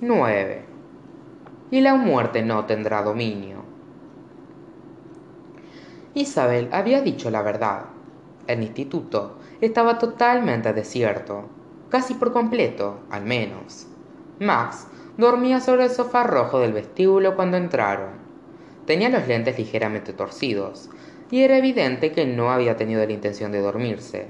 9. Y la muerte no tendrá dominio. Isabel había dicho la verdad. El instituto estaba totalmente desierto, casi por completo, al menos. Max dormía sobre el sofá rojo del vestíbulo cuando entraron. Tenía los lentes ligeramente torcidos, y era evidente que no había tenido la intención de dormirse.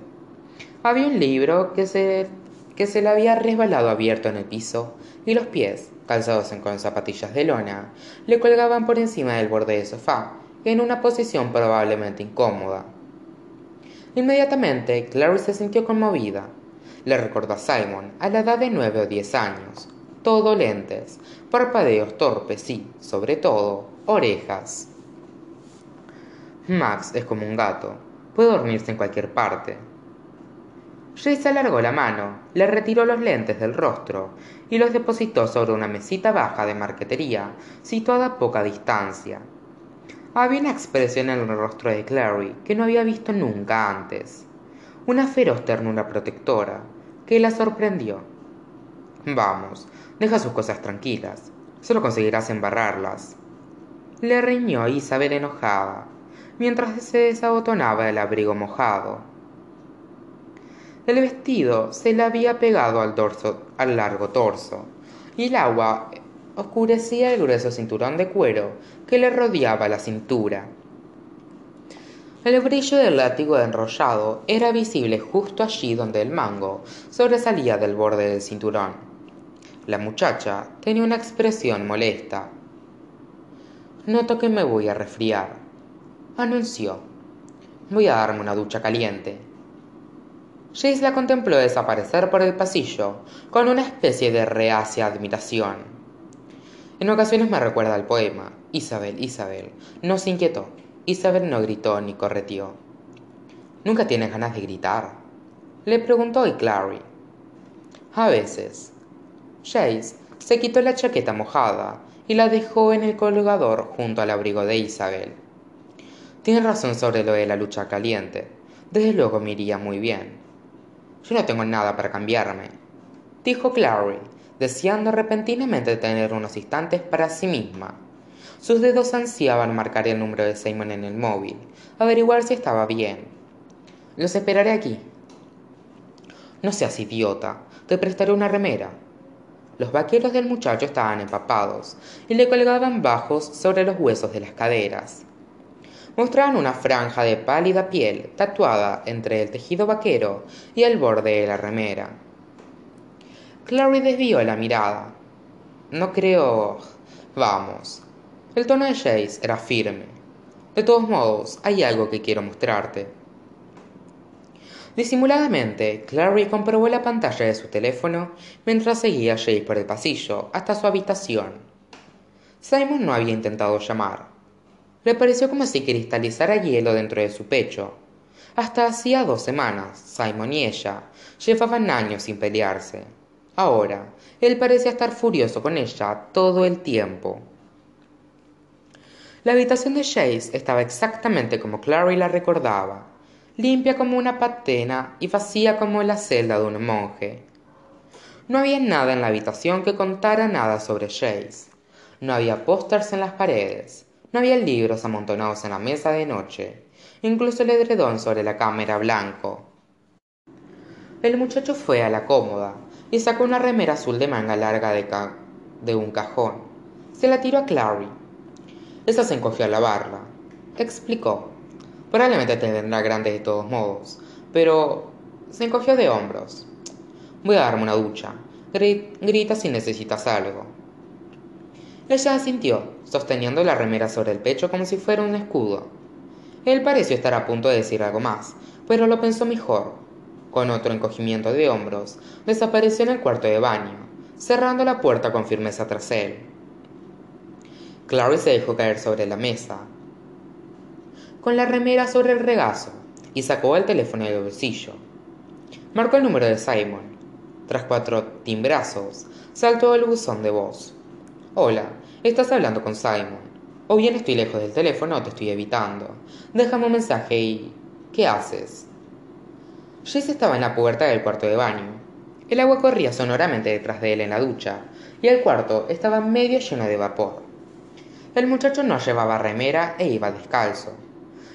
Había un libro que se, que se le había resbalado abierto en el piso, y los pies, calzados con zapatillas de lona, le colgaban por encima del borde del sofá, en una posición probablemente incómoda. Inmediatamente, Clary se sintió conmovida. Le recordó a Simon a la edad de nueve o diez años, todo lentes, parpadeos torpes y, sobre todo, orejas. Max es como un gato, puede dormirse en cualquier parte. Alargó la mano, le retiró los lentes del rostro y los depositó sobre una mesita baja de marquetería situada a poca distancia. Había una expresión en el rostro de Clary que no había visto nunca antes, una feroz ternura protectora que la sorprendió. Vamos, deja sus cosas tranquilas, solo conseguirás embarrarlas. Le riñó Isabel enojada, mientras se desabotonaba el abrigo mojado. El vestido se le había pegado al, largo torso, y el agua oscurecía el grueso cinturón de cuero que le rodeaba la cintura. El brillo del látigo enrollado era visible justo allí donde el mango sobresalía del borde del cinturón. La muchacha tenía una expresión molesta. Noto que me voy a resfriar, anunció. Voy a darme una ducha caliente. Jace la contempló desaparecer por el pasillo con una especie de reacia admiración. En ocasiones me recuerda al poema. Isabel, Isabel. No se inquietó. Isabel no gritó ni correteó. ¿Nunca tienes ganas de gritar? Le preguntó y Clary. A veces. Jace se quitó la chaqueta mojada y la dejó en el colgador junto al abrigo de Isabel. Tienes razón sobre lo de la lucha caliente. Desde luego me iría muy bien. Yo no tengo nada para cambiarme, dijo Clary, deseando repentinamente tener unos instantes para sí misma. Sus dedos ansiaban marcar el número de Simon en el móvil, averiguar si estaba bien. Los esperaré aquí. No seas idiota, te prestaré una remera. Los vaqueros del muchacho estaban empapados y le colgaban bajos sobre los huesos de las caderas. Mostraban una franja de pálida piel tatuada entre el tejido vaquero y el borde de la remera. Clary desvió la mirada. No creo... Vamos. El tono de Jace era firme. De todos modos, hay algo que quiero mostrarte. Disimuladamente, Clary comprobó la pantalla de su teléfono mientras seguía a Jace por el pasillo hasta su habitación. Simon no había intentado llamar. Le pareció como si cristalizara hielo dentro de su pecho. Hasta hacía dos semanas, Simon y ella llevaban años sin pelearse. Ahora, él parecía estar furioso con ella todo el tiempo. La habitación de Chase estaba exactamente como Clary la recordaba, limpia como una patena y vacía como la celda de un monje. No había nada en la habitación que contara nada sobre Chase. No había pósters en las paredes, no había libros amontonados en la mesa de noche, incluso el edredón sobre la cámara blanco. El muchacho fue a la cómoda, y sacó una remera azul de manga larga de, de un cajón. Se la tiró a Clary. Esa se encogió a lavarla. Explicó. Probablemente te vendrá grande de todos modos, pero se encogió de hombros. Voy a darme una ducha. grita si necesitas algo. Ella asintió, sosteniendo la remera sobre el pecho como si fuera un escudo. Él pareció estar a punto de decir algo más, pero lo pensó mejor con otro encogimiento de hombros, desapareció en el cuarto de baño, cerrando la puerta con firmeza tras él. Clary se dejó caer sobre la mesa, con la remera sobre el regazo, y sacó el teléfono del bolsillo. Marcó el número de Simon. Tras cuatro timbrazos, saltó el buzón de voz. Hola, estás hablando con Simon. O bien estoy lejos del teléfono o te estoy evitando. Déjame un mensaje y... ¿Qué haces? Jess estaba en la puerta del cuarto de baño. El agua corría sonoramente detrás de él en la ducha, y el cuarto estaba medio lleno de vapor. El muchacho no llevaba remera e iba descalzo.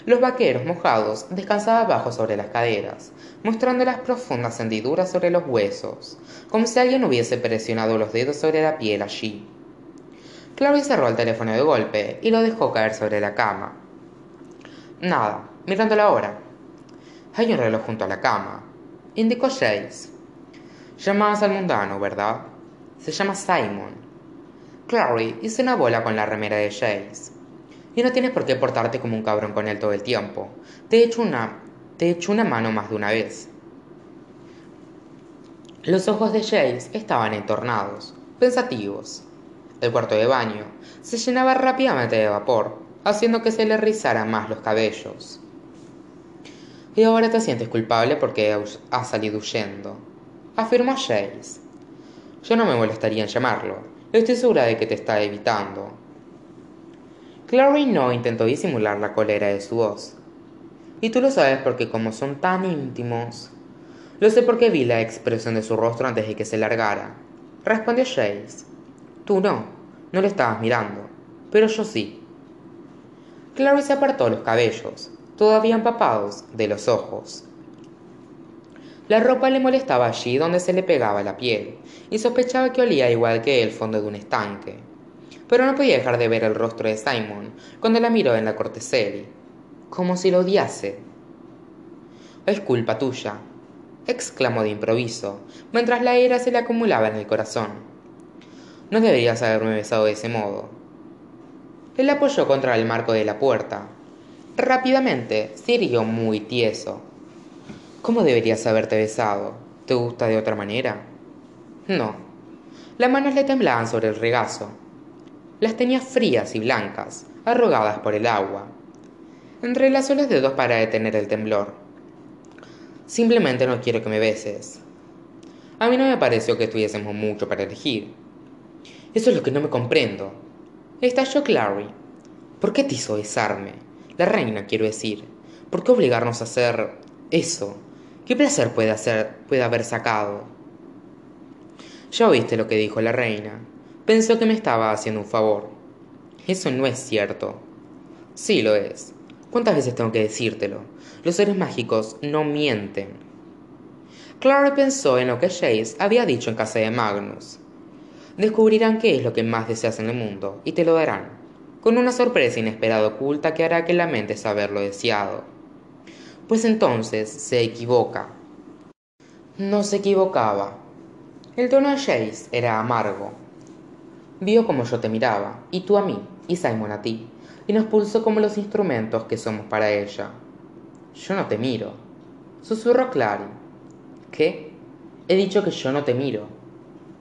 Los vaqueros mojados descansaban abajo sobre las caderas, mostrando las profundas hendiduras sobre los huesos, como si alguien hubiese presionado los dedos sobre la piel allí. Clary cerró el teléfono de golpe y lo dejó caer sobre la cama. Nada, mirando la hora. Hay un reloj junto a la cama. Indicó Jace. Llamas al mundano, ¿verdad? Se llama Simon. Clary hizo una bola con la remera de Jace. Y no tienes por qué portarte como un cabrón con él todo el tiempo. Te he hecho una. te he hecho una mano más de una vez. Los ojos de Jace estaban entornados, pensativos. El cuarto de baño se llenaba rápidamente de vapor, haciendo que se le rizaran más los cabellos. Y ahora te sientes culpable porque has salido huyendo, afirmó Jace. Yo no me molestaría en llamarlo. Estoy segura de que te está evitando. Clary no intentó disimular la cólera de su voz. Y tú lo sabes porque como son tan íntimos. Lo sé porque vi la expresión de su rostro antes de que se largara. Respondió Jace. Tú no, no le estabas mirando, pero yo sí. Clary se apartó los cabellos, todavía empapados, de los ojos. La ropa le molestaba allí donde se le pegaba la piel, y sospechaba que olía igual que el fondo de un estanque. Pero no podía dejar de ver el rostro de Simon cuando la miró en la corteseli, como si lo odiase. Es culpa tuya, exclamó de improviso, mientras la ira se le acumulaba en el corazón. No deberías haberme besado de ese modo. Él apoyó contra el marco de la puerta. Rápidamente se irguió muy tieso. ¿Cómo deberías haberte besado? ¿Te gusta de otra manera? No. Las manos le temblaban sobre el regazo. Las tenía frías y blancas, arrugadas por el agua. Entrelazó los dedos para detener el temblor. Simplemente no quiero que me beses. A mí no me pareció que tuviésemos mucho para elegir. Eso es lo que no me comprendo. Estalló Clary. ¿Por qué te hizo besarme? La reina, quiero decir. ¿Por qué obligarnos a hacer eso? ¿Qué placer puede, hacer, puede haber sacado? Ya oíste lo que dijo la reina. Pensó que me estaba haciendo un favor. Eso no es cierto. Sí lo es. ¿Cuántas veces tengo que decírtelo? Los seres mágicos no mienten. Clary pensó en lo que Jace había dicho en casa de Magnus descubrirán qué es lo que más deseas en el mundo y te lo darán, con una sorpresa inesperada oculta que hará que lamentes haberlo deseado. Pues entonces se equivoca. No se equivocaba. El tono de Jace era amargo. Vio como yo te miraba, y tú a mí, y Simon a ti, y nos pulsó como los instrumentos que somos para ella. Yo no te miro. Susurró Clary. ¿Qué? He dicho que yo no te miro.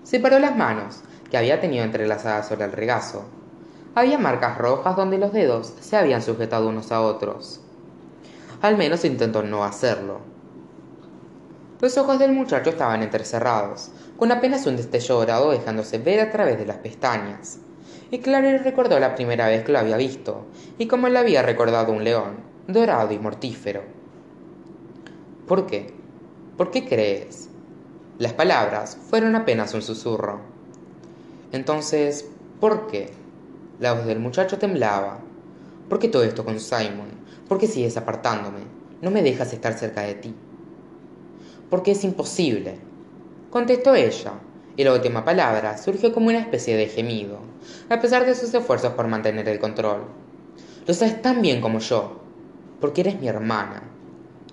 Separó las manos, que había tenido entrelazadas sobre el regazo. Había marcas rojas donde los dedos se habían sujetado unos a otros. Al menos intentó no hacerlo. Los ojos del muchacho estaban entrecerrados, con apenas un destello dorado dejándose ver a través de las pestañas. Y Clary recordó la primera vez que lo había visto, y cómo le había recordado un león, dorado y mortífero. ¿Por qué? ¿Por qué crees? Las palabras fueron apenas un susurro. Entonces, ¿por qué? La voz del muchacho temblaba. ¿Por qué todo esto con Simon? ¿Por qué sigues apartándome? No me dejas estar cerca de ti. Porque es imposible. Contestó ella, y la última palabra surgió como una especie de gemido, a pesar de sus esfuerzos por mantener el control. Lo sabes tan bien como yo, porque eres mi hermana,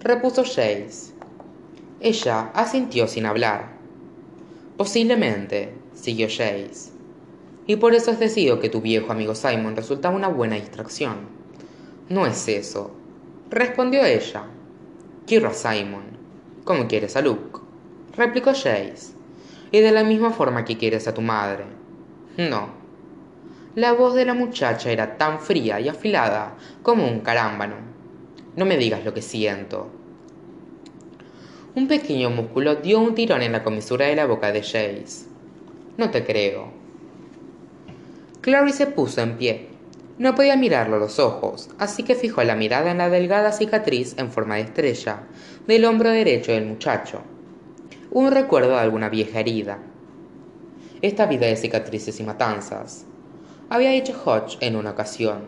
repuso Jace. Ella asintió sin hablar. Posiblemente, siguió Jace. Y por eso has decidido que tu viejo amigo Simon resultaba una buena distracción. No es eso, respondió ella. Quiero a Simon, como quieres a Luke, replicó Jace. Y de la misma forma que quieres a tu madre. No. La voz de la muchacha era tan fría y afilada como un carámbano. No me digas lo que siento, un pequeño músculo dio un tirón en la comisura de la boca de Jace. No te creo. Clary se puso en pie. No podía mirarlo a los ojos, así que fijó la mirada en la delgada cicatriz en forma de estrella del hombro derecho del muchacho. un recuerdo de alguna vieja herida. Esta vida de cicatrices y matanzas, había dicho Hodge en una ocasión.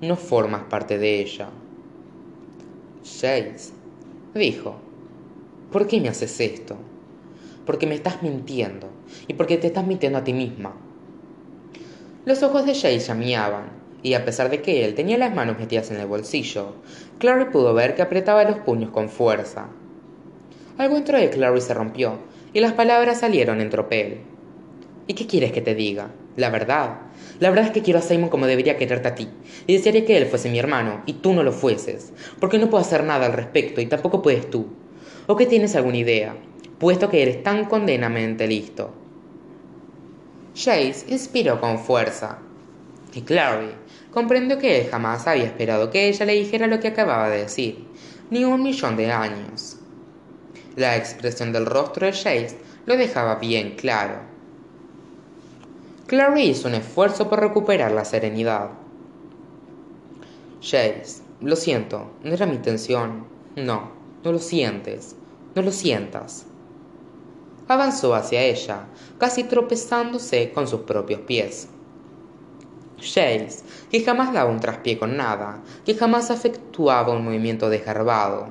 No formas parte de ella. Chase, dijo, ¿por qué me haces esto? Porque me estás mintiendo y porque te estás mintiendo a ti misma. Los ojos de Chase llameaban y a pesar de que él tenía las manos metidas en el bolsillo, Clary pudo ver que apretaba los puños con fuerza. Algo dentro de Clary se rompió y las palabras salieron en tropel. ¿Y qué quieres que te diga? La verdad. La verdad es que quiero a Simon como debería quererte a ti, y desearía que él fuese mi hermano y tú no lo fueses, porque no puedo hacer nada al respecto y tampoco puedes tú. ¿O que tienes alguna idea, puesto que eres tan condenamente listo? Chase inspiró con fuerza, y Clary comprendió que él jamás había esperado que ella le dijera lo que acababa de decir, ni un millón de años. La expresión del rostro de Chase lo dejaba bien claro. Clary hizo un esfuerzo por recuperar la serenidad. Chase, lo siento, no era mi intención. No, no lo sientes, no lo sientas. Avanzó hacia ella, casi tropezándose con sus propios pies. Chase, que jamás daba un traspié con nada, que jamás efectuaba un movimiento desgarbado.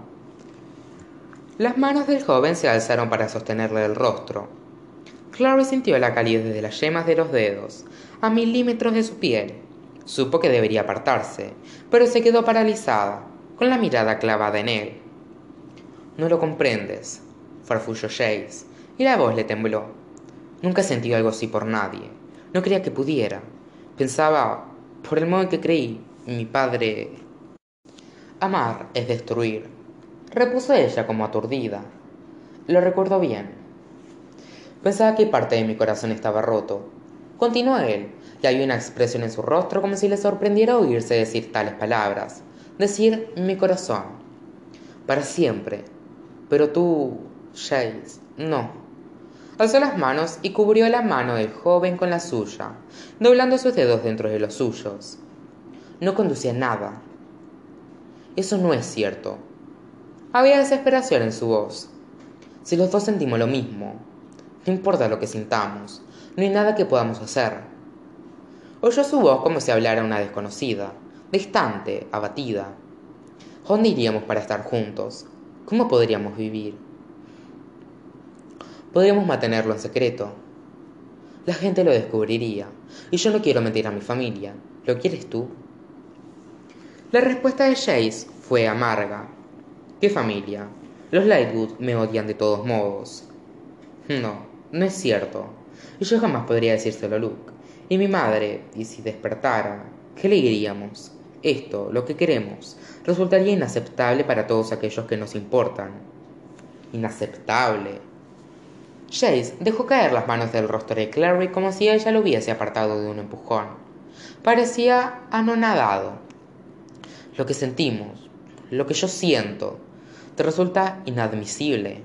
Las manos del joven se alzaron para sostenerle el rostro. Clary sintió la calidez de las yemas de los dedos, a milímetros de su piel. Supo que debería apartarse, pero se quedó paralizada, con la mirada clavada en él. No lo comprendes, farfulló Chase, y la voz le tembló. Nunca he sentido algo así por nadie. No creía que pudiera. Pensaba, por el modo en que creí, mi padre... Amar es destruir, repuso ella como aturdida. Lo recuerdo bien. Pensaba que parte de mi corazón estaba roto. Continuó él, y había una expresión en su rostro como si le sorprendiera oírse decir tales palabras. Decir mi corazón. Para siempre. Pero tú, Chase, no. Alzó las manos y cubrió la mano del joven con la suya, doblando sus dedos dentro de los suyos. No conducía nada. Eso no es cierto. Había desesperación en su voz. Si los dos sentimos lo mismo, no importa lo que sintamos, no hay nada que podamos hacer. Oyó su voz como si hablara una desconocida, distante, abatida. ¿Dónde iríamos para estar juntos? ¿Cómo podríamos vivir? Podríamos mantenerlo en secreto. La gente lo descubriría, y yo no quiero mentir a mi familia. ¿Lo quieres tú? La respuesta de Chase fue amarga. ¿Qué familia? Los Lightwood me odian de todos modos. No, no es cierto. Y yo jamás podría decírselo a Luke. Y mi madre, y si despertara, ¿qué le diríamos? Esto, lo que queremos, resultaría inaceptable para todos aquellos que nos importan. Inaceptable. Chase dejó caer las manos del rostro de Clary como si ella lo hubiese apartado de un empujón. Parecía anonadado. Lo que sentimos, lo que yo siento, te resulta inadmisible.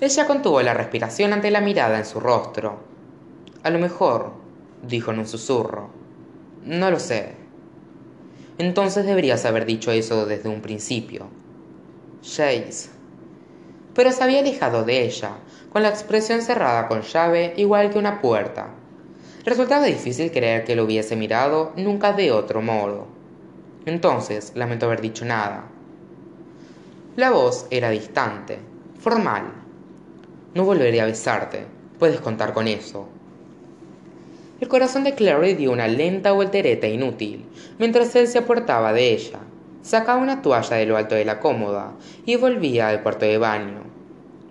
Ella contuvo la respiración ante la mirada en su rostro. A lo mejor, dijo en un susurro. No lo sé. Entonces deberías haber dicho eso desde un principio. Chase. Pero se había alejado de ella, con la expresión cerrada con llave igual que una puerta. Resultaba difícil creer que lo hubiese mirado nunca de otro modo. Entonces lamentó haber dicho nada. La voz era distante, formal. No volveré a besarte, puedes contar con eso. El corazón de Clary dio una lenta voltereta inútil, mientras él se apartaba de ella. Sacaba una toalla de lo alto de la cómoda y volvía al cuarto de baño.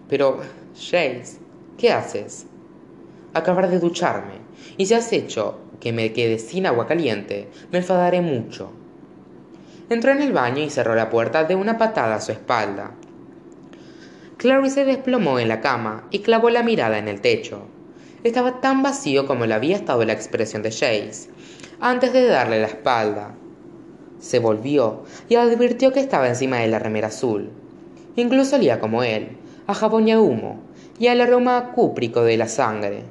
Pero Chase, ¿qué haces? Acabar de ducharme, y si has hecho que me quede sin agua caliente, me enfadaré mucho. Entró en el baño y cerró la puerta de una patada a su espalda. Clary se desplomó en la cama y clavó la mirada en el techo. Estaba tan vacío como lo había estado la expresión de Chase, antes de darle la espalda. Se volvió y advirtió que estaba encima de la remera azul. Incluso olía como él, a jabón y a humo, y al aroma cúprico de la sangre,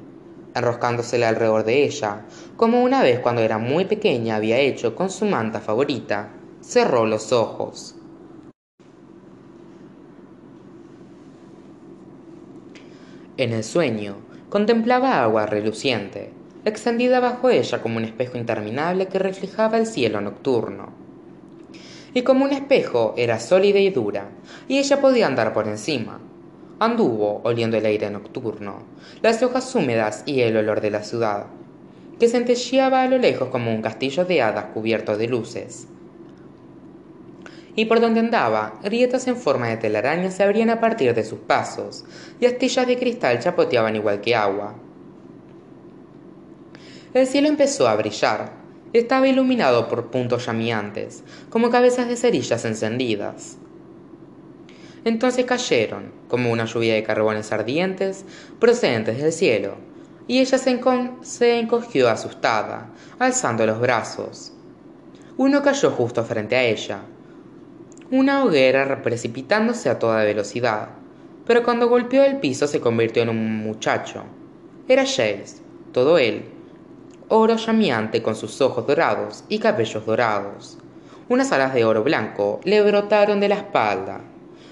enroscándosela alrededor de ella, como una vez cuando era muy pequeña había hecho con su manta favorita. Cerró los ojos. En el sueño, contemplaba agua reluciente, extendida bajo ella como un espejo interminable que reflejaba el cielo nocturno. Y como un espejo era sólida y dura, y ella podía andar por encima. Anduvo oliendo el aire nocturno, las hojas húmedas y el olor de la ciudad, que centelleaba a lo lejos como un castillo de hadas cubierto de luces. Y por donde andaba, grietas en forma de telaraña se abrían a partir de sus pasos, y astillas de cristal chapoteaban igual que agua. El cielo empezó a brillar. Estaba iluminado por puntos llameantes, como cabezas de cerillas encendidas. Entonces cayeron, como una lluvia de carbones ardientes, procedentes del cielo, y ella se, encogió asustada, alzando los brazos. Uno cayó justo frente a ella. Una hoguera precipitándose a toda velocidad, pero cuando golpeó el piso se convirtió en un muchacho. Era Jace, todo él, oro llameante con sus ojos dorados y cabellos dorados. Unas alas de oro blanco le brotaron de la espalda,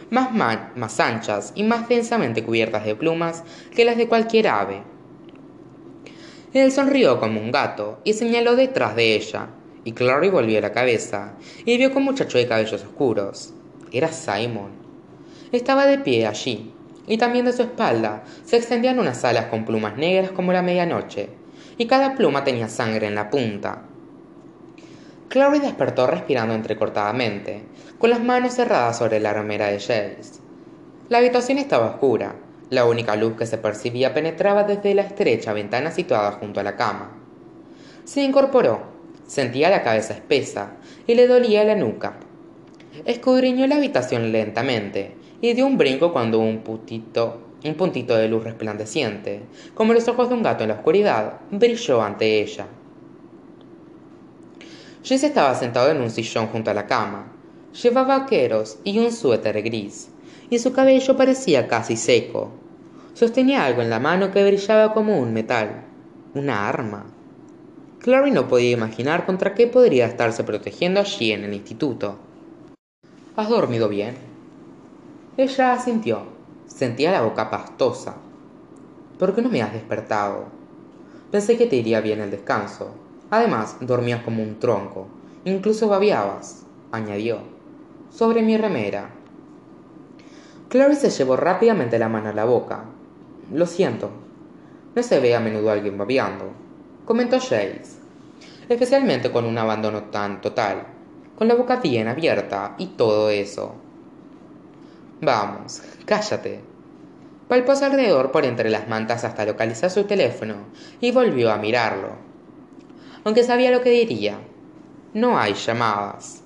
más, más anchas y más densamente cubiertas de plumas que las de cualquier ave. Él sonrió como un gato y señaló detrás de ella, y Clary volvió la cabeza y vio que un muchacho de cabellos oscuros. Era Simon. Estaba de pie allí, y también de su espalda se extendían unas alas con plumas negras como la medianoche, y cada pluma tenía sangre en la punta. Clary despertó respirando entrecortadamente, con las manos cerradas sobre la remera de Jace. La habitación estaba oscura, la única luz que se percibía penetraba desde la estrecha ventana situada junto a la cama. Se incorporó, sentía la cabeza espesa y le dolía la nuca. Escudriñó la habitación lentamente y dio un brinco cuando un puntito, un puntito de luz resplandeciente, como los ojos de un gato en la oscuridad, brilló ante ella. Jess estaba sentado en un sillón junto a la cama. Llevaba vaqueros y un suéter gris y su cabello parecía casi seco. Sostenía algo en la mano que brillaba como un metal, una arma. Clary no podía imaginar contra qué podría estarse protegiendo allí en el instituto. ¿Has dormido bien? Ella asintió. Sentía la boca pastosa. ¿Por qué no me has despertado? Pensé que te iría bien el descanso. Además, dormías como un tronco. Incluso babiabas, añadió, sobre mi remera. Clary se llevó rápidamente la mano a la boca. Lo siento. No se ve a menudo alguien babeando, comentó Jace. Especialmente con un abandono tan total, con la boca bien abierta y todo eso. Vamos, cállate. Palpó alrededor por entre las mantas hasta localizar su teléfono y volvió a mirarlo. Aunque sabía lo que diría. No hay llamadas.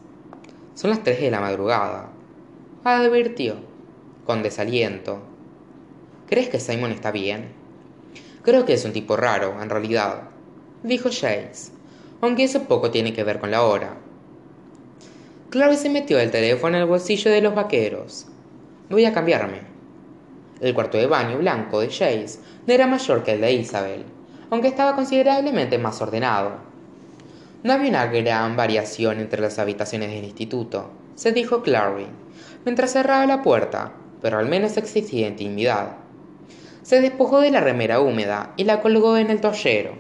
Son las tres de la madrugada. Advirtió con desaliento. ¿Crees que Simon está bien? Creo que es un tipo raro, en realidad, dijo Jace, aunque eso poco tiene que ver con la hora. Clary se metió el teléfono en el bolsillo de los vaqueros. Voy a cambiarme. El cuarto de baño blanco de Jace no era mayor que el de Isabel, aunque estaba considerablemente más ordenado. No había una gran variación entre las habitaciones del instituto, se dijo Clary, mientras cerraba la puerta pero al menos existía intimidad. Se despojó de la remera húmeda y la colgó en el toallero.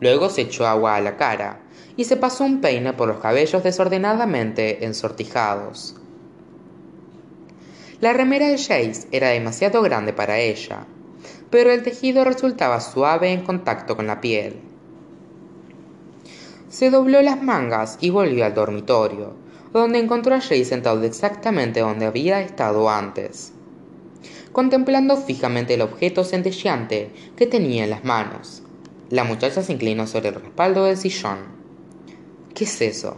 Luego se echó agua a la cara y se pasó un peine por los cabellos desordenadamente ensortijados. La remera de Jace era demasiado grande para ella, pero el tejido resultaba suave en contacto con la piel. Se dobló las mangas y volvió al dormitorio, donde encontró a Jay sentado exactamente donde había estado antes, contemplando fijamente el objeto centelleante que tenía en las manos. La muchacha se inclinó sobre el respaldo del sillón. ¿Qué es eso?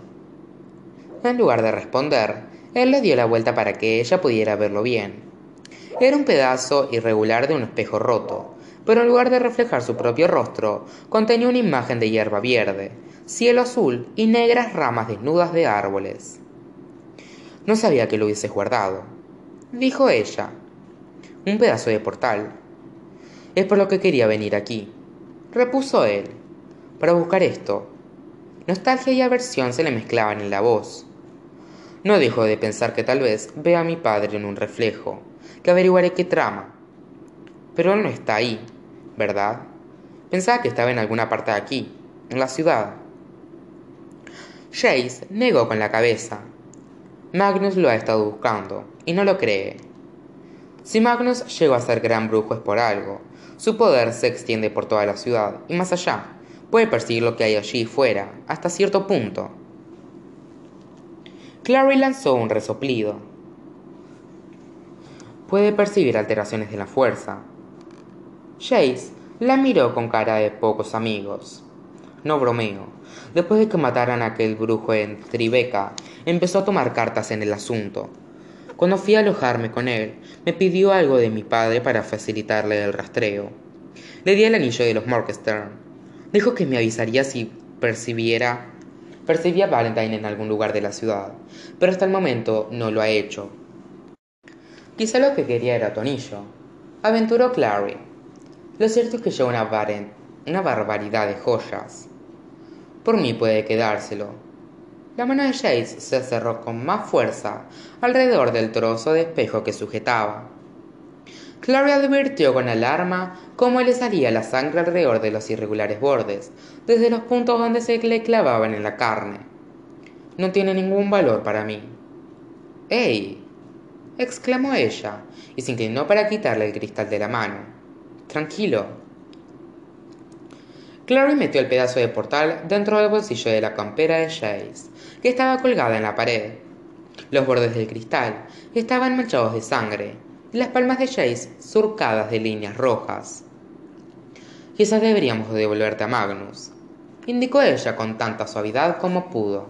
En lugar de responder, él le dio la vuelta para que ella pudiera verlo bien. Era un pedazo irregular de un espejo roto, pero en lugar de reflejar su propio rostro, contenía una imagen de hierba verde, cielo azul y negras ramas desnudas de árboles. No sabía que lo hubiese guardado, dijo ella. Un pedazo de portal. Es por lo que quería venir aquí, repuso él, para buscar esto. Nostalgia y aversión se le mezclaban en la voz. No dejó de pensar que tal vez vea a mi padre en un reflejo, que averiguaré qué trama. Pero él no está ahí, ¿verdad? Pensaba que estaba en alguna parte de aquí, en la ciudad. Jace negó con la cabeza. Magnus lo ha estado buscando, y no lo cree. Si Magnus llegó a ser gran brujo es por algo. Su poder se extiende por toda la ciudad, y más allá. Puede percibir lo que hay allí fuera, hasta cierto punto. Clary lanzó un resoplido. Puede percibir alteraciones de la fuerza. Jace la miró con cara de pocos amigos. No bromeo. Después de que mataran a aquel brujo en Tribeca, empezó a tomar cartas en el asunto. Cuando fui a alojarme con él, me pidió algo de mi padre para facilitarle el rastreo. Le di el anillo de los Morgenstern. Dijo que me avisaría si percibiera percibía a Valentine en algún lugar de la ciudad, pero hasta el momento no lo ha hecho. Quizá lo que quería era tu anillo. Aventuró Clary. Lo cierto es que lleva una, una barbaridad de joyas. Por mí puede quedárselo. La mano de Jace se cerró con más fuerza alrededor del trozo de espejo que sujetaba. Clary advirtió con alarma cómo le salía la sangre alrededor de los irregulares bordes, desde los puntos donde se le clavaban en la carne. No tiene ningún valor para mí. ¡Ey! exclamó ella, y se inclinó para quitarle el cristal de la mano. Tranquilo, Clary metió el pedazo de portal dentro del bolsillo de la campera de Jace, que estaba colgada en la pared. Los bordes del cristal estaban manchados de sangre, y las palmas de Jace surcadas de líneas rojas. Quizás deberíamos devolverte a Magnus, indicó ella con tanta suavidad como pudo.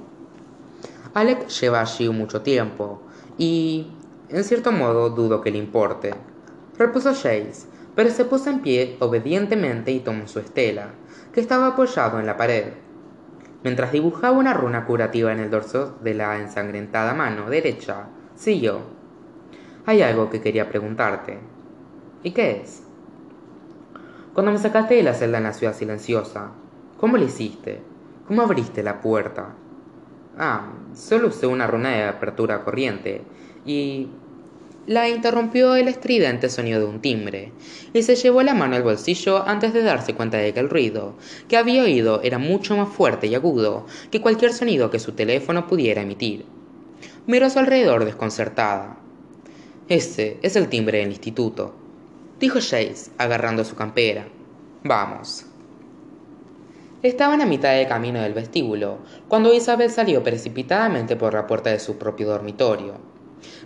Alec lleva allí mucho tiempo, y, en cierto modo, dudo que le importe. Repuso Jace, pero se puso en pie obedientemente y tomó su estela, que estaba apoyado en la pared. Mientras dibujaba una runa curativa en el dorso de la ensangrentada mano derecha, siguió. Hay algo que quería preguntarte. ¿Y qué es? Cuando me sacaste de la celda en la ciudad silenciosa, ¿cómo lo hiciste? ¿Cómo abriste la puerta? Ah, solo usé una runa de apertura corriente y la interrumpió el estridente sonido de un timbre, y se llevó la mano al bolsillo antes de darse cuenta de que el ruido que había oído era mucho más fuerte y agudo que cualquier sonido que su teléfono pudiera emitir. Miró a su alrededor desconcertada. Ese es el timbre del instituto, dijo Jace, agarrando su campera. Vamos. Estaban a mitad de camino del vestíbulo, cuando Isabel salió precipitadamente por la puerta de su propio dormitorio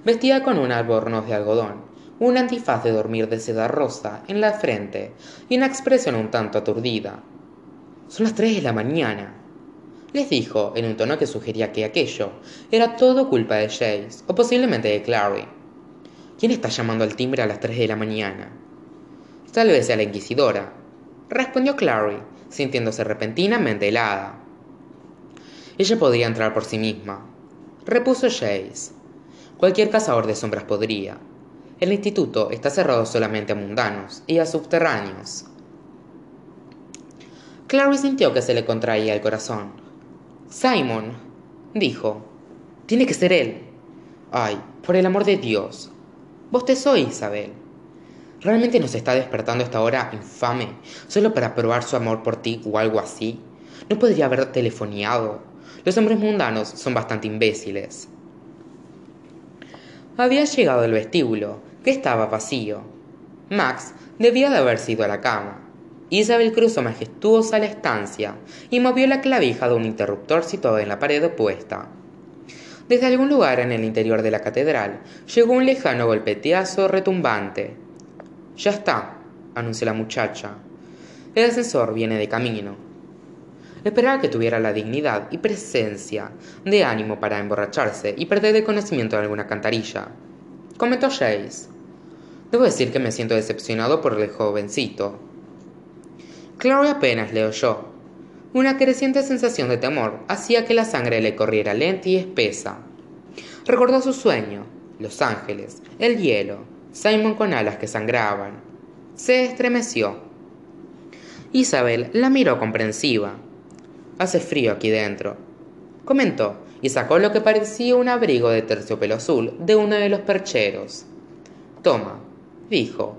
vestida con un albornoz de algodón, un antifaz de dormir de seda rosa en la frente y una expresión un tanto aturdida. Son las tres de la mañana, les dijo en un tono que sugería que aquello era todo culpa de Jace o posiblemente de Clary. ¿Quién está llamando al timbre a las tres de la mañana? Tal vez sea la inquisidora, respondió Clary, sintiéndose repentinamente helada. Ella podría entrar por sí misma, repuso Jace. Cualquier cazador de sombras podría. El instituto está cerrado solamente a mundanos y a subterráneos. Clary sintió que se le contraía el corazón. Simon, dijo. Tiene que ser él. Ay, por el amor de Dios. Vos te soy, Isabel. ¿Realmente nos está despertando esta hora infame solo para probar su amor por ti o algo así? ¿No podría haber telefoneado? Los hombres mundanos son bastante imbéciles. Había llegado al vestíbulo, que estaba vacío. Max debía de haber sido a la cama. Isabel cruzó majestuosa la estancia y movió la clavija de un interruptor situado en la pared opuesta. Desde algún lugar en el interior de la catedral llegó un lejano golpeteazo retumbante. Ya está, anunció la muchacha. El ascensor viene de camino. Esperaba que tuviera la dignidad y presencia de ánimo para emborracharse y perder el conocimiento de alguna cantarilla. Comentó Jace. Debo decir que me siento decepcionado por el jovencito. Clary apenas le oyó. Una creciente sensación de temor hacía que la sangre le corriera lenta y espesa. Recordó su sueño, los ángeles, el hielo, Simon con alas que sangraban. Se estremeció. Isabel la miró comprensiva. Hace frío aquí dentro, comentó, y sacó lo que parecía un abrigo de terciopelo azul de uno de los percheros. Toma, dijo.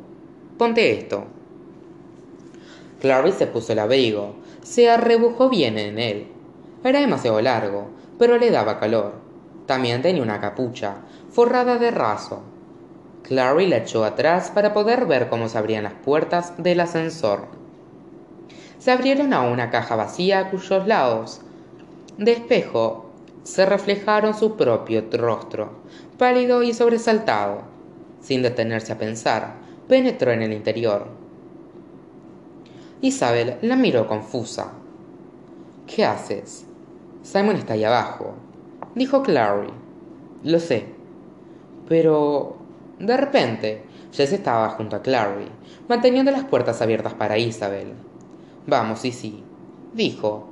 ponte esto. Clary se puso el abrigo, se arrebujó bien en él. Era demasiado largo, pero le daba calor. También tenía una capucha, forrada de raso. Clary la echó atrás para poder ver cómo se abrían las puertas del ascensor. Se abrieron a una caja vacía cuyos lados de espejo se reflejaron su propio rostro, pálido y sobresaltado. Sin detenerse a pensar, penetró en el interior. Isabel la miró confusa. ¿Qué haces? Simon está ahí abajo, dijo Clary. Lo sé. Pero... De repente, Jess estaba junto a Clary, manteniendo las puertas abiertas para Isabel. Vamos, sí, dijo.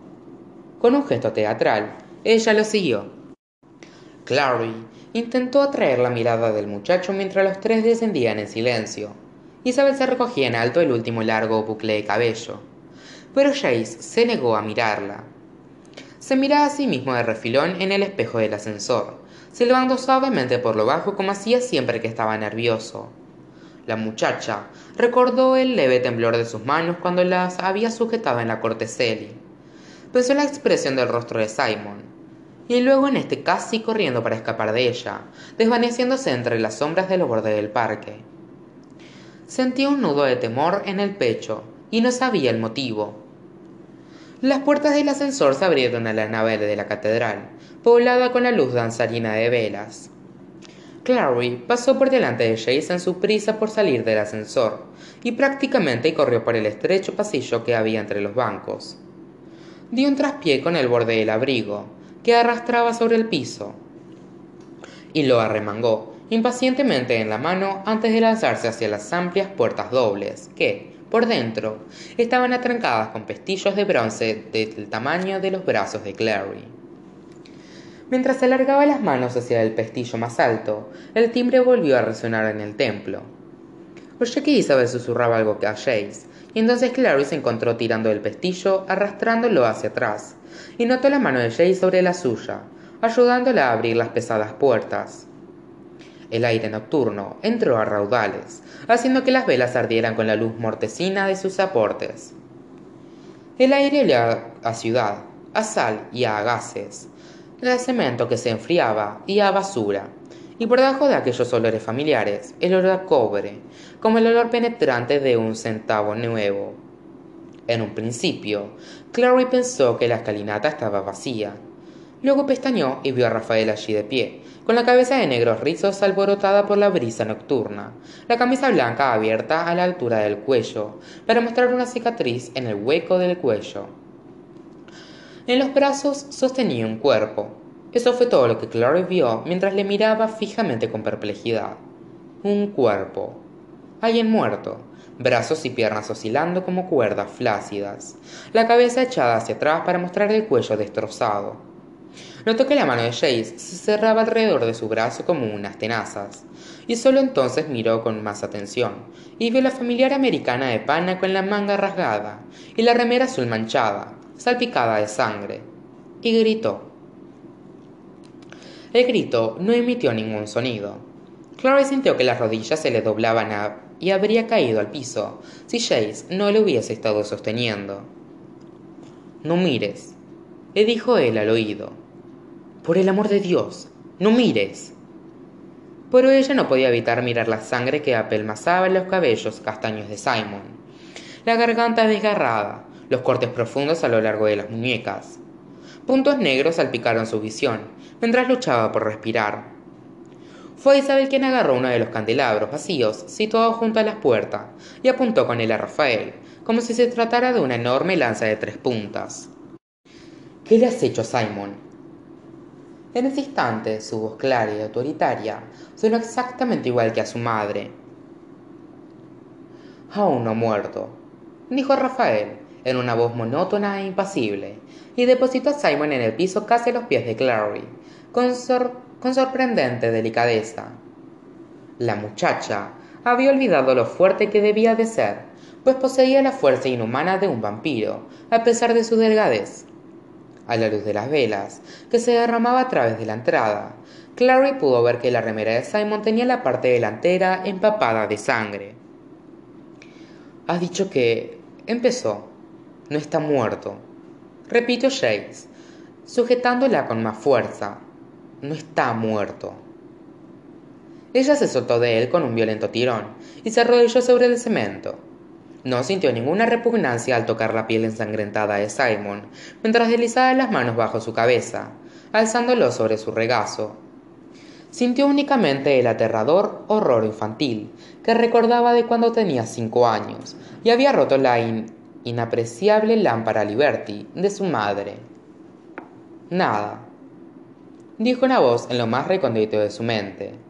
Con un gesto teatral, ella lo siguió. Clary intentó atraer la mirada del muchacho mientras los tres descendían en silencio. Isabel se recogía en alto el último largo bucle de cabello, pero Jace se negó a mirarla. Se miraba a sí mismo de refilón en el espejo del ascensor, silbando suavemente por lo bajo como hacía siempre que estaba nervioso. La muchacha recordó el leve temblor de sus manos cuando las había sujetado en la corte Pensó en la expresión del rostro de Simon, y luego en este casi corriendo para escapar de ella, desvaneciéndose entre las sombras del borde del parque. Sentía un nudo de temor en el pecho y no sabía el motivo. Las puertas del ascensor se abrieron a la nave de la catedral, poblada con la luz danzarina de velas. Clary pasó por delante de Jace en su prisa por salir del ascensor y prácticamente corrió por el estrecho pasillo que había entre los bancos. Dio un traspié con el borde del abrigo, que arrastraba sobre el piso, y lo arremangó impacientemente en la mano antes de lanzarse hacia las amplias puertas dobles, que, por dentro, estaban atrancadas con pestillos de bronce del tamaño de los brazos de Clary. Mientras alargaba las manos hacia el pestillo más alto, el timbre volvió a resonar en el templo. Oye que Isabel susurraba algo a Jace, y entonces Clary se encontró tirando el pestillo, arrastrándolo hacia atrás, y notó la mano de Jay sobre la suya, ayudándola a abrir las pesadas puertas. El aire nocturno entró a raudales, haciendo que las velas ardieran con la luz mortecina de sus aportes. El aire olía a ciudad, a sal y a gases, a cemento que se enfriaba y a basura, y por debajo de aquellos olores familiares, el olor a cobre, como el olor penetrante de un centavo nuevo. En un principio, Clary pensó que la escalinata estaba vacía. Luego pestañó y vio a Rafael allí de pie, con la cabeza de negros rizos alborotada por la brisa nocturna, la camisa blanca abierta a la altura del cuello, para mostrar una cicatriz en el hueco del cuello. En los brazos sostenía un cuerpo. Eso fue todo lo que Clary vio mientras le miraba fijamente con perplejidad. Un cuerpo. Alguien muerto, brazos y piernas oscilando como cuerdas flácidas, la cabeza echada hacia atrás para mostrar el cuello destrozado. Notó que la mano de Jace se cerraba alrededor de su brazo como unas tenazas, y solo entonces miró con más atención, y vio la familiar americana de pana con la manga rasgada y la remera azul manchada, salpicada de sangre, y gritó. El grito no emitió ningún sonido. Clary sintió que las rodillas se le doblaban y habría caído al piso si Jace no le hubiese estado sosteniendo. No mires, le dijo él al oído. Por el amor de Dios, no mires. Pero ella no podía evitar mirar la sangre que apelmazaba en los cabellos castaños de Simon, la garganta desgarrada, los cortes profundos a lo largo de las muñecas. Puntos negros salpicaron su visión mientras luchaba por respirar. Fue Isabel quien agarró uno de los candelabros vacíos situado junto a la puerta y apuntó con él a Rafael, como si se tratara de una enorme lanza de tres puntas. ¿Qué le has hecho a Simon? En ese instante, su voz clara y autoritaria sonó exactamente igual que a su madre. Aún no muerto, dijo Rafael, en una voz monótona e impasible, y depositó a Simon en el piso casi a los pies de Clary, con, sor con sorprendente delicadeza. La muchacha había olvidado lo fuerte que debía de ser, pues poseía la fuerza inhumana de un vampiro, a pesar de su delgadez. A la luz de las velas, que se derramaba a través de la entrada, Clary pudo ver que la remera de Simon tenía la parte delantera empapada de sangre. Has dicho que... empezó. No está muerto. Repitió Jace, sujetándola con más fuerza. No está muerto. Ella se soltó de él con un violento tirón y se arrodilló sobre el cemento. No sintió ninguna repugnancia al tocar la piel ensangrentada de Simon, mientras deslizaba las manos bajo su cabeza, alzándolo sobre su regazo. Sintió únicamente el aterrador horror infantil que recordaba de cuando tenía cinco años y había roto la inapreciable lámpara Liberty de su madre. Nada, dijo una voz en lo más recóndito de su mente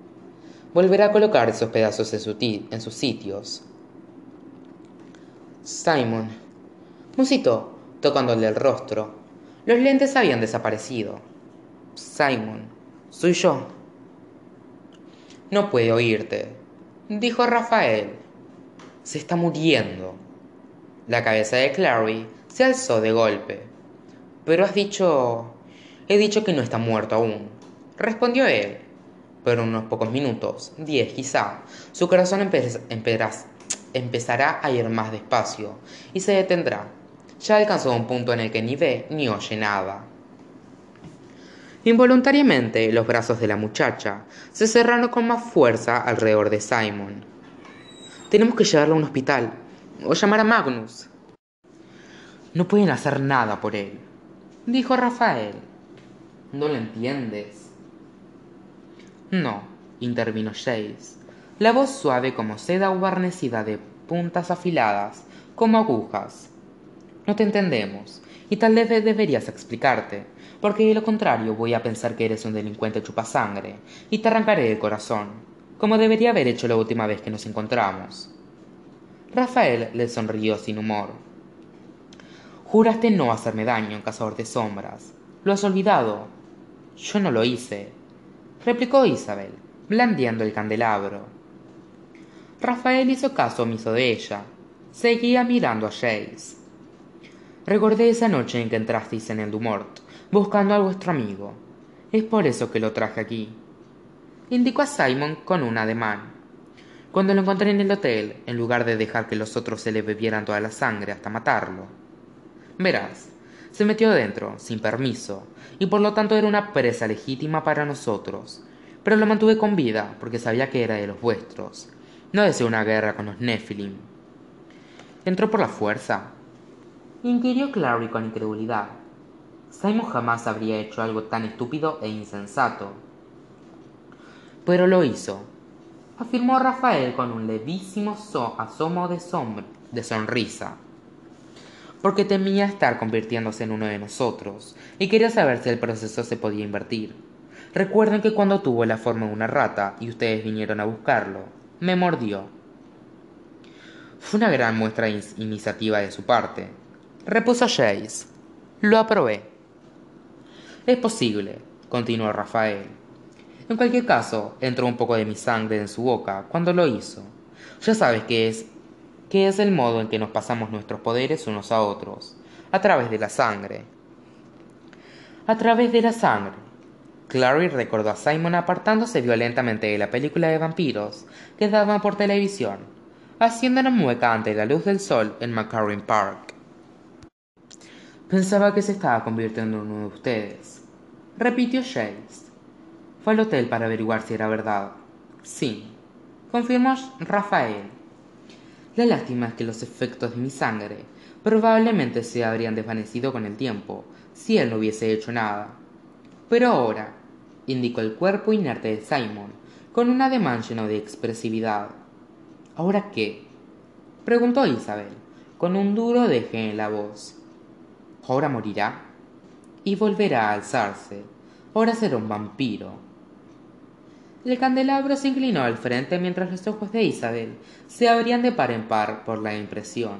volverá a colocar esos pedazos en, sus sitios. Simon. Musitó, tocándole el rostro. Los lentes habían desaparecido. Simon. Soy yo. No puede oírte, dijo Rafael. Se está muriendo. La cabeza de Clary se alzó de golpe. Pero has dicho... He dicho que no está muerto aún, respondió él pero en unos pocos minutos, diez quizá, su corazón empezará a ir más despacio y se detendrá. Ya alcanzó un punto en el que ni ve ni oye nada. Involuntariamente los brazos de la muchacha se cerraron con más fuerza alrededor de Simon. Tenemos que llevarlo a un hospital o llamar a Magnus. No pueden hacer nada por él, dijo Rafael. No lo entiendes. No, intervino Jace, la voz suave como seda guarnecida de puntas afiladas, como agujas. No te entendemos, y tal vez deberías explicarte, porque de lo contrario voy a pensar que eres un delincuente chupasangre, y te arrancaré el corazón, como debería haber hecho la última vez que nos encontramos. Rafael le sonrió sin humor. Juraste no hacerme daño, cazador de sombras. Lo has olvidado. Yo no lo hice replicó Isabel, blandiendo el candelabro. Rafael hizo caso omiso de ella. Seguía mirando a Jace. Recordé esa noche en que entrasteis en el Dumort, buscando a vuestro amigo. Es por eso que lo traje aquí. Indicó a Simon con un ademán. Cuando lo encontré en el hotel, en lugar de dejar que los otros se le bebieran toda la sangre hasta matarlo. Verás, se metió dentro, sin permiso, y por lo tanto era una presa legítima para nosotros. Pero lo mantuve con vida, porque sabía que era de los vuestros. No deseo una guerra con los Nephilim. ¿Entró por la fuerza? Inquirió Clary con incredulidad. Simon jamás habría hecho algo tan estúpido e insensato. Pero lo hizo, afirmó Rafael con un levísimo asomo de, de sonrisa porque temía estar convirtiéndose en uno de nosotros, y quería saber si el proceso se podía invertir. Recuerden que cuando tuvo la forma de una rata y ustedes vinieron a buscarlo, me mordió. Fue una gran muestra de iniciativa de su parte. Repuso Jace. Lo aprobé. Es posible, continuó Rafael. En cualquier caso, entró un poco de mi sangre en su boca cuando lo hizo. Ya sabes que es que es el modo en que nos pasamos nuestros poderes unos a otros, a través de la sangre. A través de la sangre. Clary recordó a Simon apartándose violentamente de la película de vampiros que daban por televisión, haciendo una mueca ante la luz del sol en McCarran Park. Pensaba que se estaba convirtiendo en uno de ustedes, repitió Chase. Fue al hotel para averiguar si era verdad. Sí, confirmó Rafael. La lástima es que los efectos de mi sangre probablemente se habrían desvanecido con el tiempo si él no hubiese hecho nada. Pero ahora, indicó el cuerpo inerte de Simon, con un ademán lleno de expresividad. ¿Ahora qué? preguntó Isabel, con un duro deje en la voz. Ahora morirá y volverá a alzarse. Ahora será un vampiro. El candelabro se inclinó al frente mientras los ojos de Isabel se abrían de par en par por la impresión.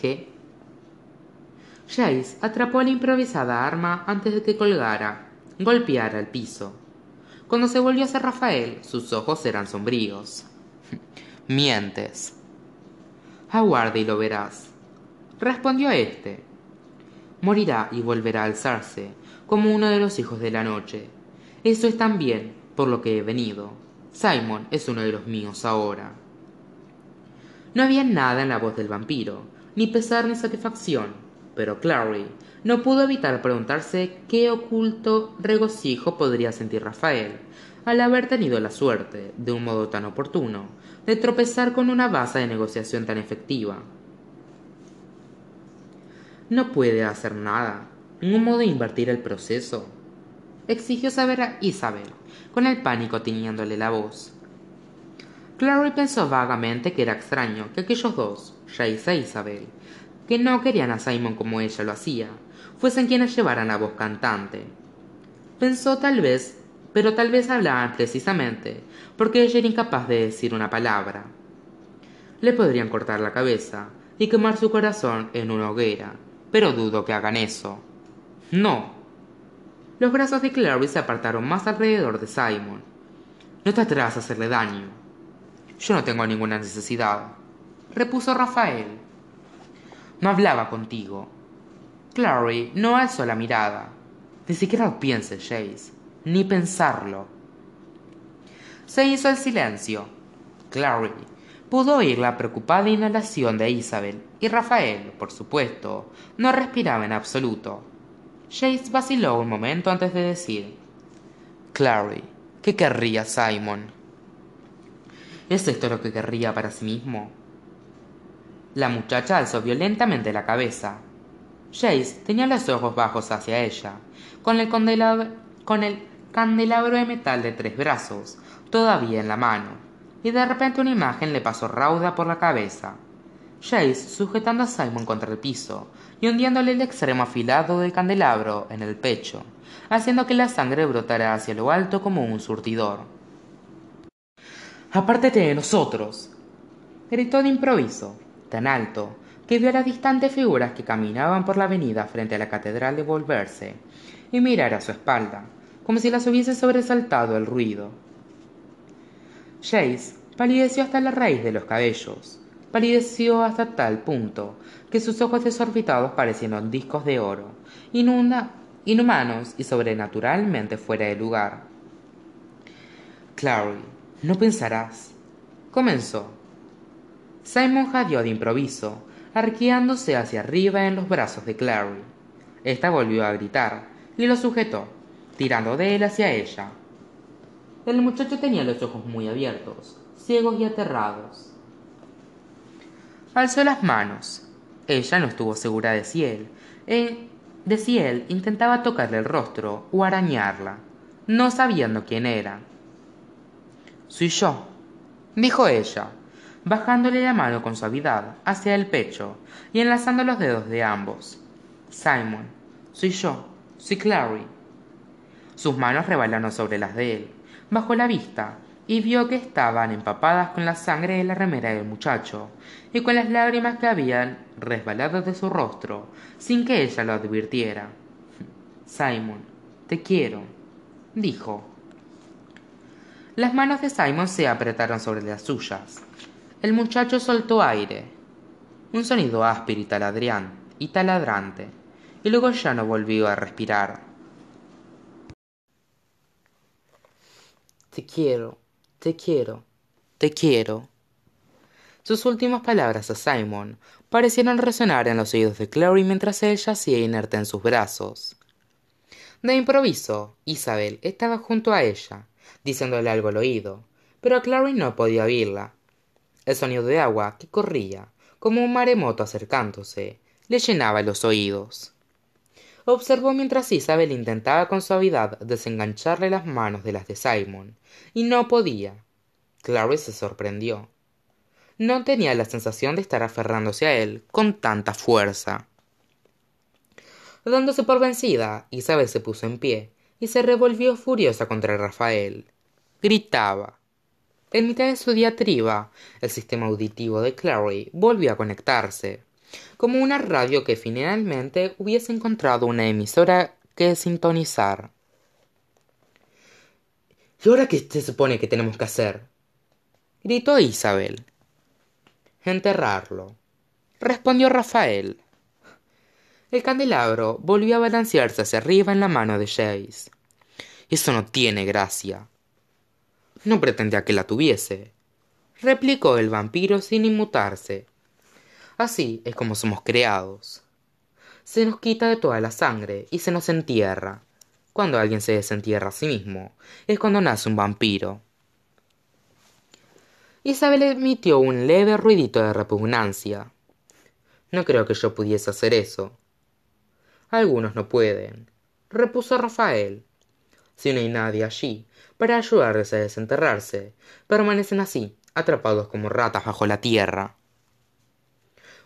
¿Qué? Jace atrapó la improvisada arma antes de que colgara, golpeara el piso. Cuando se volvió hacia Rafael, sus ojos eran sombríos. Mientes. Aguarde y lo verás, respondió éste. Morirá y volverá a alzarse, como uno de los hijos de la noche, eso es también por lo que he venido. Simon es uno de los míos ahora. No había nada en la voz del vampiro, ni pesar ni satisfacción, pero Clary no pudo evitar preguntarse qué oculto regocijo podría sentir Rafael al haber tenido la suerte, de un modo tan oportuno, de tropezar con una base de negociación tan efectiva. No puede hacer nada, un modo de invertir el proceso, exigió saber a Isabel, con el pánico tiñéndole la voz. Clary pensó vagamente que era extraño que aquellos dos, Jace e Isabel, que no querían a Simon como ella lo hacía, fuesen quienes llevaran la voz cantante. Pensó tal vez, pero tal vez hablaban precisamente porque ella era incapaz de decir una palabra. Le podrían cortar la cabeza y quemar su corazón en una hoguera, pero dudo que hagan eso. No, los brazos de Clary se apartaron más alrededor de Simon. No te atrevas a hacerle daño. Yo no tengo ninguna necesidad, repuso Rafael. No hablaba contigo. Clary no alzó la mirada. Ni siquiera lo pienses, Jace. Ni pensarlo. Se hizo el silencio. Clary pudo oír la preocupada inhalación de Isabel y Rafael, por supuesto, no respiraba en absoluto. Jace vaciló un momento antes de decir: Clary, ¿qué querría Simon? ¿Es esto lo que querría para sí mismo? La muchacha alzó violentamente la cabeza. Jace tenía los ojos bajos hacia ella, con el, con el candelabro de metal de tres brazos todavía en la mano, y de repente una imagen le pasó rauda por la cabeza. Jace sujetando a Simon contra el piso, y hundiéndole el extremo afilado del candelabro en el pecho, haciendo que la sangre brotara hacia lo alto como un surtidor. Apártate de nosotros, gritó de improviso, tan alto que vio a las distantes figuras que caminaban por la avenida frente a la catedral de volverse y mirar a su espalda, como si las hubiese sobresaltado el ruido. Jace palideció hasta la raíz de los cabellos, palideció hasta tal punto que sus ojos desorbitados parecieron discos de oro, inhumanos y sobrenaturalmente fuera de lugar. Clary, no pensarás. Comenzó. Simon jadeó de improviso, arqueándose hacia arriba en los brazos de Clary. Esta volvió a gritar y lo sujetó, tirando de él hacia ella. El muchacho tenía los ojos muy abiertos, ciegos y aterrados. Alzó las manos. Ella no estuvo segura de si él, eh, de si él intentaba tocarle el rostro o arañarla, no sabiendo quién era. Soy yo, dijo ella, bajándole la mano con suavidad hacia el pecho y enlazando los dedos de ambos. Simon, soy yo, soy Clary. Sus manos rebalaron sobre las de él, bajó la vista y vio que estaban empapadas con la sangre de la remera del muchacho y con las lágrimas que habían resbalado de su rostro sin que ella lo advirtiera. Simon, te quiero, dijo. Las manos de Simon se apretaron sobre las suyas. El muchacho soltó aire, un sonido áspero y, y taladrante, y luego ya no volvió a respirar. Te quiero, te quiero, te quiero. Sus últimas palabras a Simon parecieron resonar en los oídos de Clary mientras él yacía inerte en sus brazos. De improviso, Isabel estaba junto a ella, diciéndole algo al oído, pero Clary no podía oírla. El sonido de agua que corría, como un maremoto acercándose, le llenaba los oídos. Observó mientras Isabel intentaba con suavidad desengancharle las manos de las de Simon, y no podía. Clary se sorprendió. No tenía la sensación de estar aferrándose a él con tanta fuerza. Dándose por vencida, Isabel se puso en pie y se revolvió furiosa contra Rafael. Gritaba. En mitad de su diatriba, el sistema auditivo de Clary volvió a conectarse como una radio que finalmente hubiese encontrado una emisora que sintonizar. ¿Y ahora qué se supone que tenemos que hacer? gritó Isabel. Enterrarlo, respondió Rafael. El candelabro volvió a balancearse hacia arriba en la mano de Jace. Eso no tiene gracia. No pretendía que la tuviese. replicó el vampiro sin inmutarse. Así es como somos creados. Se nos quita de toda la sangre y se nos entierra. Cuando alguien se desentierra a sí mismo, es cuando nace un vampiro. Isabel emitió un leve ruidito de repugnancia. No creo que yo pudiese hacer eso. Algunos no pueden, repuso Rafael. Si no hay nadie allí para ayudarles a desenterrarse, permanecen así, atrapados como ratas bajo la tierra.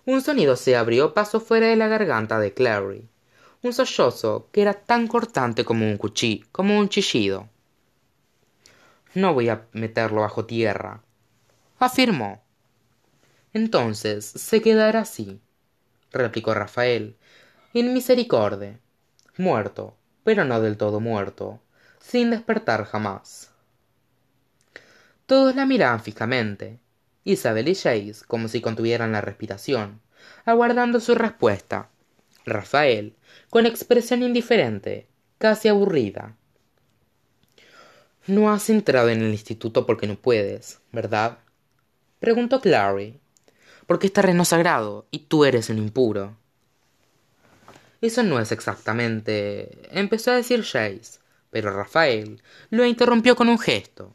Un sonido se abrió paso fuera de la garganta de Clary, un sollozo que era tan cortante como un cuchillo, como un chillido. No voy a meterlo bajo tierra, afirmó. Entonces se quedará así, replicó Rafael, en misericordia, muerto, pero no del todo muerto, sin despertar jamás. Todos la miraban fijamente, Isabel y Jace como si contuvieran la respiración, aguardando su respuesta. Rafael, con expresión indiferente, casi aburrida. No has entrado en el instituto porque no puedes, ¿verdad? preguntó Clary. Porque es terreno sagrado y tú eres un impuro. Eso no es exactamente. empezó a decir Jace, pero Rafael lo interrumpió con un gesto.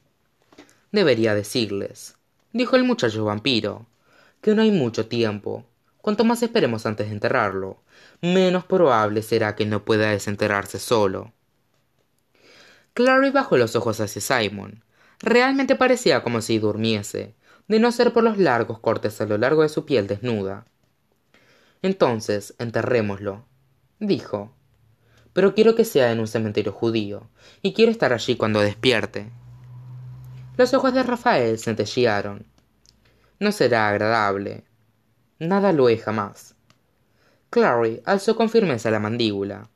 Debería decirles, dijo el muchacho vampiro, que no hay mucho tiempo. Cuanto más esperemos antes de enterrarlo, menos probable será que no pueda desenterrarse solo. Clary bajó los ojos hacia Simon. Realmente parecía como si durmiese, de no ser por los largos cortes a lo largo de su piel desnuda. Entonces, enterrémoslo, dijo. Pero quiero que sea en un cementerio judío, y quiero estar allí cuando despierte. Los ojos de Rafael centellearon. No será agradable. Nada lo es jamás. Clary alzó con firmeza la mandíbula.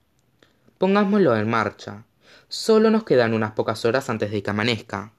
Pongámoslo en marcha. Solo nos quedan unas pocas horas antes de que amanezca.